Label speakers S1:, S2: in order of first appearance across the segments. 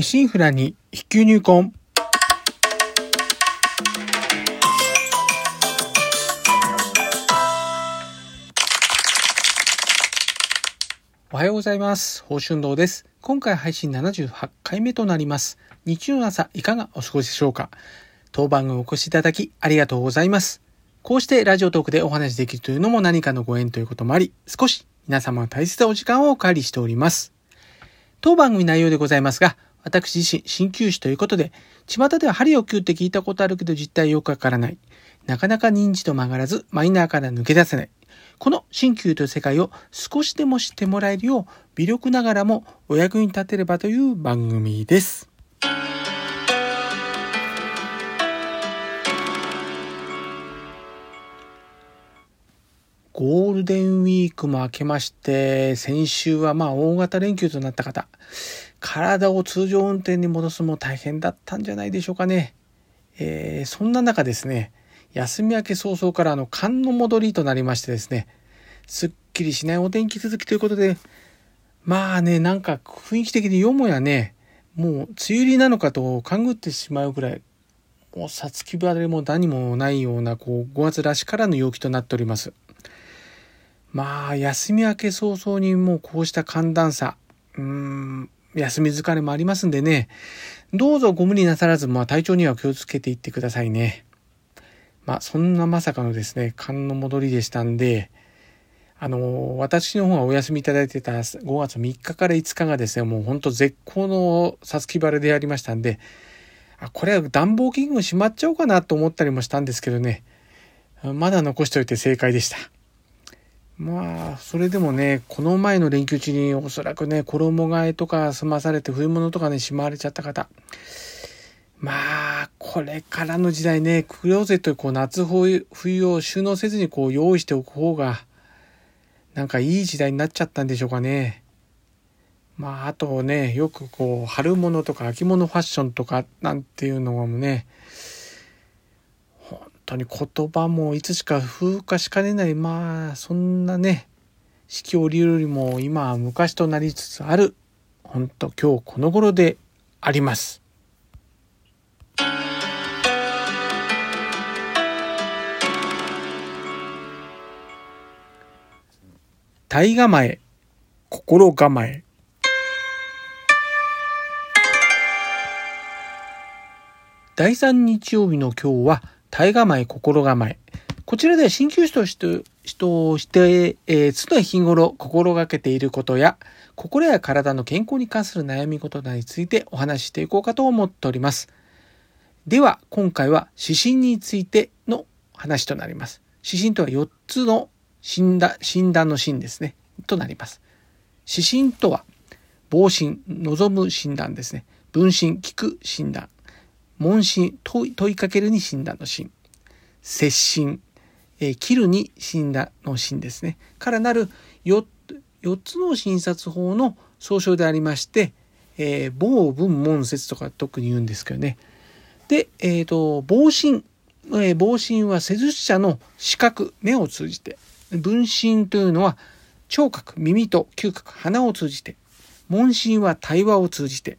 S1: シンフラに必級入魂。おはようございます。宝春堂です。今回配信78回目となります。日曜の朝いかがお過ごしでしょうか当番組お越しいただきありがとうございます。こうしてラジオトークでお話しできるというのも何かのご縁ということもあり、少し皆様の大切なお時間をお借りしております。当番組内容でございますが、私自身、鍼灸師ということで、巷では針を灸って聞いたことあるけど実態よくわからない。なかなか認知度曲がらず、マイナーから抜け出せない。この鍼灸という世界を少しでも知ってもらえるよう、微力ながらもお役に立てればという番組です。ゴールデンウィークも明けまして、先週はまあ大型連休となった方、体を通常運転に戻すも大変だったんじゃないでしょうかね。えーそんな中ですね、休み明け早々からあの寒の戻りとなりましてですね、すっきりしないお天気続きということで、まあね、なんか雰囲気的によもやね、もう梅雨入りなのかと勘ぐってしまうぐらい、もうさつき晴れも何もないようなこう5月らしからぬ陽気となっております。まあ、休み明け早々にもうこうした寒暖差、うん、休み疲れもありますんでね、どうぞご無理なさらず、まあ体調には気をつけていってくださいね。まあ、そんなまさかのですね、寒の戻りでしたんで、あの、私の方がお休みいただいてた5月3日から5日がですね、もうほんと絶好のさつき晴れでありましたんで、あ、これは暖房器具しまっちゃおうかなと思ったりもしたんですけどね、まだ残しておいて正解でした。まあ、それでもね、この前の連休中におそらくね、衣替えとか済まされて冬物とかね、しまわれちゃった方。まあ、これからの時代ね、クローゼットにこう夏冬を収納せずにこう用意しておく方が、なんかいい時代になっちゃったんでしょうかね。まあ、あとね、よくこう、春物とか秋物ファッションとかなんていうのもね、当に言葉もいつしか風化しかねない、まあ、そんなね、四季折々よりも今は昔となりつつある、本当今日この頃であります。体構え、心構え。第3日曜日の今日は、体構え、心構え。こちらでは鍼灸師として、人をして、えー常日頃心がけていることや、心や体の健康に関する悩み事などについてお話ししていこうかと思っております。では、今回は指針についての話となります。指針とは4つの診断、診断の診ですね。となります。指針とは、防診、望む診断ですね。分診、聞く診断。問診、問い問いかけるに診断の診。接診、えー切るに診断の診ですね。からなる 4, 4つの診察法の総称でありまして、えー、防文門説とか特に言うんですけどね。で、えっ、と、防診、えー、防診は施術者の視覚、目を通じて。分診というのは聴覚、耳と嗅覚、鼻を通じて。問診は対話を通じて。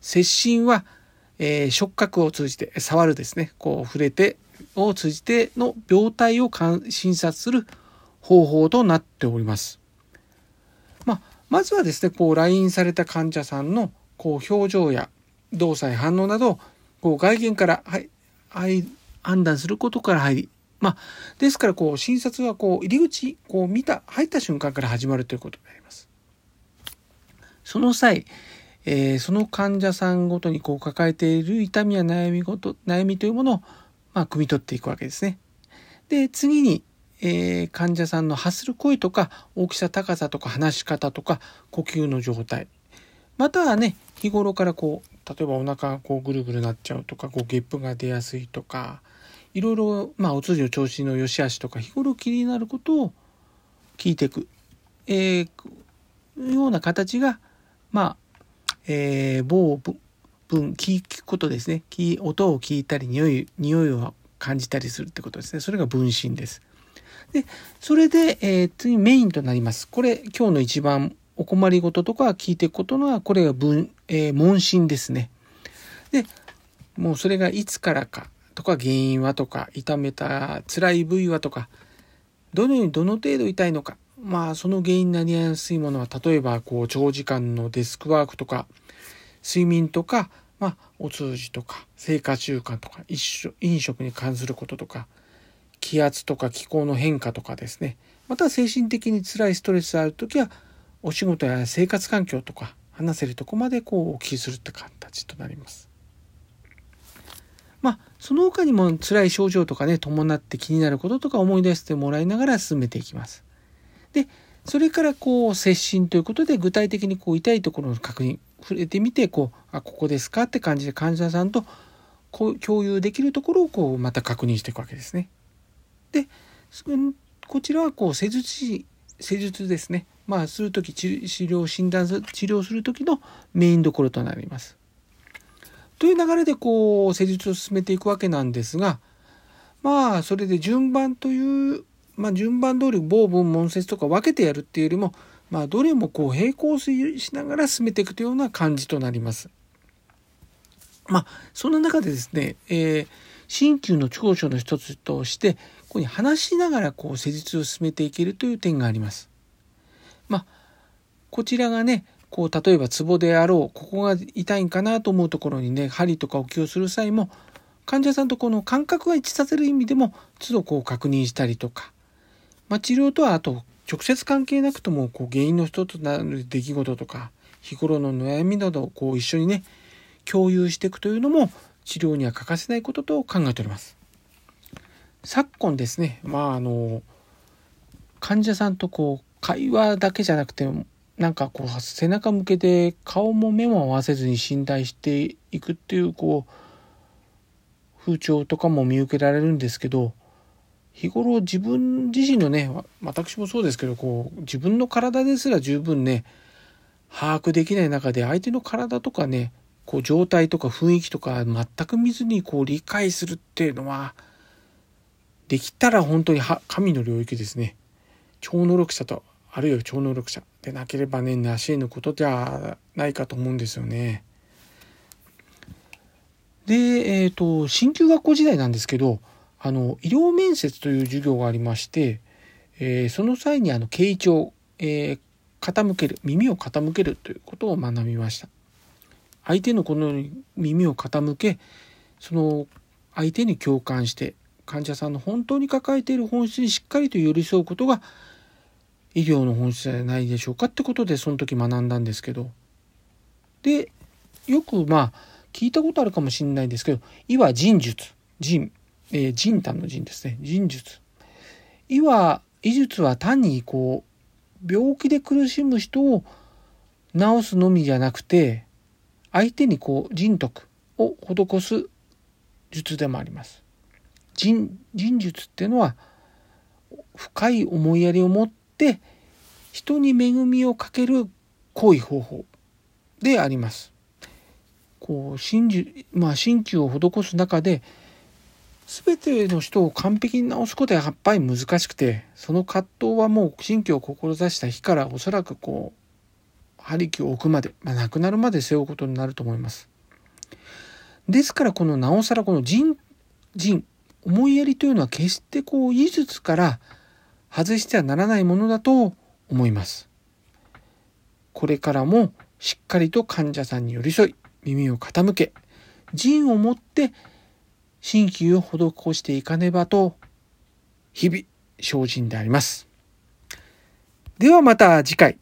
S1: 接診は、えー触覚を通じて、触るですね。こう触れて、を通じての病態を観診察する方法となっております。まあ、まずはですね、こう来院された患者さんのこう表情や動作や反応などこう外見から、はい、はい、判断することから入り、まあ、ですからこう診察はこう入り口、こう見た、入った瞬間から始まるということになります。その際、えーその患者さんごとにこう抱えている痛みや悩みごと、悩みというものを、まあ、汲み取っていくわけですね。で、次に、えー患者さんの発する声とか、大きさ、高さとか、話し方とか、呼吸の状態。またはね、日頃からこう、例えばお腹がこうぐるぐるなっちゃうとか、こう、ゲップが出やすいとか、いろいろ、まあ、お通じの調子の良し悪しとか、日頃気になることを聞いていく。えーような形が、まあ、えー某文、文聞くことですね。音を聞いたり、匂い、匂いを感じたりするってことですね。それが分身です。で、それで、えー次メインとなります。これ、今日の一番お困りごととか聞いていくことのは、これが文、えー、問診ですね。で、もうそれがいつからかとか原因はとか、痛めた辛い部位はとか、どのようにどの程度痛いのか、まあその原因になりやすいものは、例えばこう長時間のデスクワークとか、睡眠とか、まあお通じとか、生活習慣とか、飲食に関することとか、気圧とか気候の変化とかですね。また精神的に辛いストレスがある時は、お仕事や生活環境とか、話せるとこまでこうお聞きするって形となります。まあ、その他にも辛い症状とかね、伴って気になることとか思い出してもらいながら進めていきます。で、それからこう、接診ということで具体的にこう痛いところの確認、触れてみて、こう、あ、ここですかって感じで患者さんとこう共有できるところをこう、また確認していくわけですね。で、こちらはこう、施術施術ですね。まあ、するとき、治療、診断、治療するときのメインどころとなります。という流れでこう施術を進めていくわけなんですがまあそれで順番というまあ順番通り某文問説とか分けてやるっていうよりもまあどれもこう並行しながら進めていくというような感じとなります。まあそんな中でですね、えー、鍼灸の長所の一つとしてここに話しながらこう施術を進めていけるという点があります。まあこちらがねこう例えばツボであろうここが痛いんかなと思うところにね針とか置きをする際も患者さんとこの感覚が一致させる意味でも都度こう確認したりとか、まあ、治療とはあと直接関係なくともこう原因の一つとなる出来事とか日頃の悩みなどをこう一緒にね共有していくというのも治療には欠かせないことと考えております。昨今ですね、まああの患者さんとこう会話だけじゃなくてなんかこう背中向けて顔も目も合わせずに信頼していくっていうこう風潮とかも見受けられるんですけど日頃自分自身のね私もそうですけどこう自分の体ですら十分ね把握できない中で相手の体とかねこう状態とか雰囲気とか全く見ずにこう理解するっていうのはできたら本当に神の領域ですね超能力者とあるいは超能力者でなければね成し得ぬことではないかと思うんですよね。で、えっ、ー、と鍼灸学校時代なんですけどあの医療面接という授業がありまして、えー、その際にあの傾聴、えー、傾ける耳を傾けるということを学びました。相手のこのように耳を傾けその相手に共感して患者さんの本当に抱えている本質にしっかりと寄り添うことが医療の本質じゃないでしょうかってことでその時学んだんですけどでよくまあ聞いたことあるかもしれないんですけど「いわ人術」人、えー、人丹の人ですね人術いわ医術は単にこう病気で苦しむ人を治すのみじゃなくて相手にこう人徳を施す術でもあります。人人術っていうのは深い思いやりを持って人に恵みをかける行為方法であります。こう真珠まあ真灸を施す中で全ての人を完璧に治すことはやっぱり難しくてその葛藤はもう新居を志した日からおそらくこう針気を置くまで、まあ、亡くなるまで背負うことになると思います。ですからこのなおさらこの人人思いやりというのは決してこう医術から外してはならないものだと思います。これからもしっかりと患者さんに寄り添い、耳を傾け、腎を持って鍼灸を施していかねばと、日々精進であります。ではまた次回。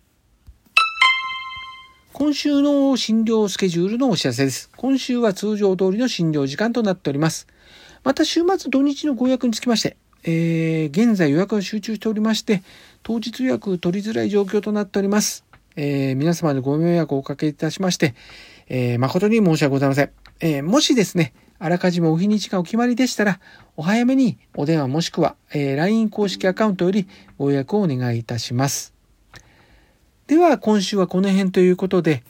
S1: 今週の診療スケジュールのお知らせです。今週は通常通りの診療時間となっております。また週末土日のご予約につきまして、えー、現在予約が集中しておりまして、当日予約取りづらい状況となっております。えー、皆様でご迷惑をおかけいたしまして、えー、誠に申し訳ございません。えもしですね、あらかじめお日にちがお決まりでしたら、お早めにお電話もしくは、え LINE 公式アカウントよりご予約をお願いいたします。では、今週はこの辺ということで、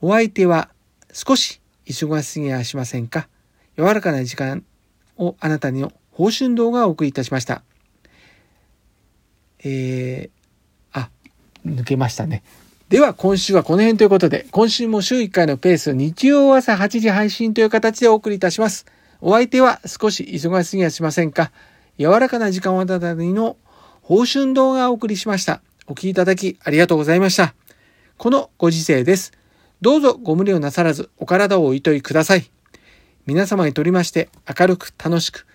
S1: お相手は少し忙しすぎはしませんか？柔らかな時間をあなたにの報春動画をお送りいたしました。えー、あ、抜けましたね。では今週はこの辺ということで、今週も週1回のペース、日曜朝8時配信という形でお送りいたします。お相手は少し忙しすぎはしませんか？柔らかな時間をたたりの報春動画をお送りしました。お聴きいただきありがとうございました。このご時世です。どうぞご無理をなさらずお体をおいといください。皆様にとりまして明るく楽しく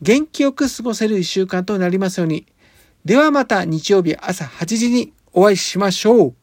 S1: 元気よく過ごせる一週間となりますように。ではまた日曜日朝8時にお会いしましょう。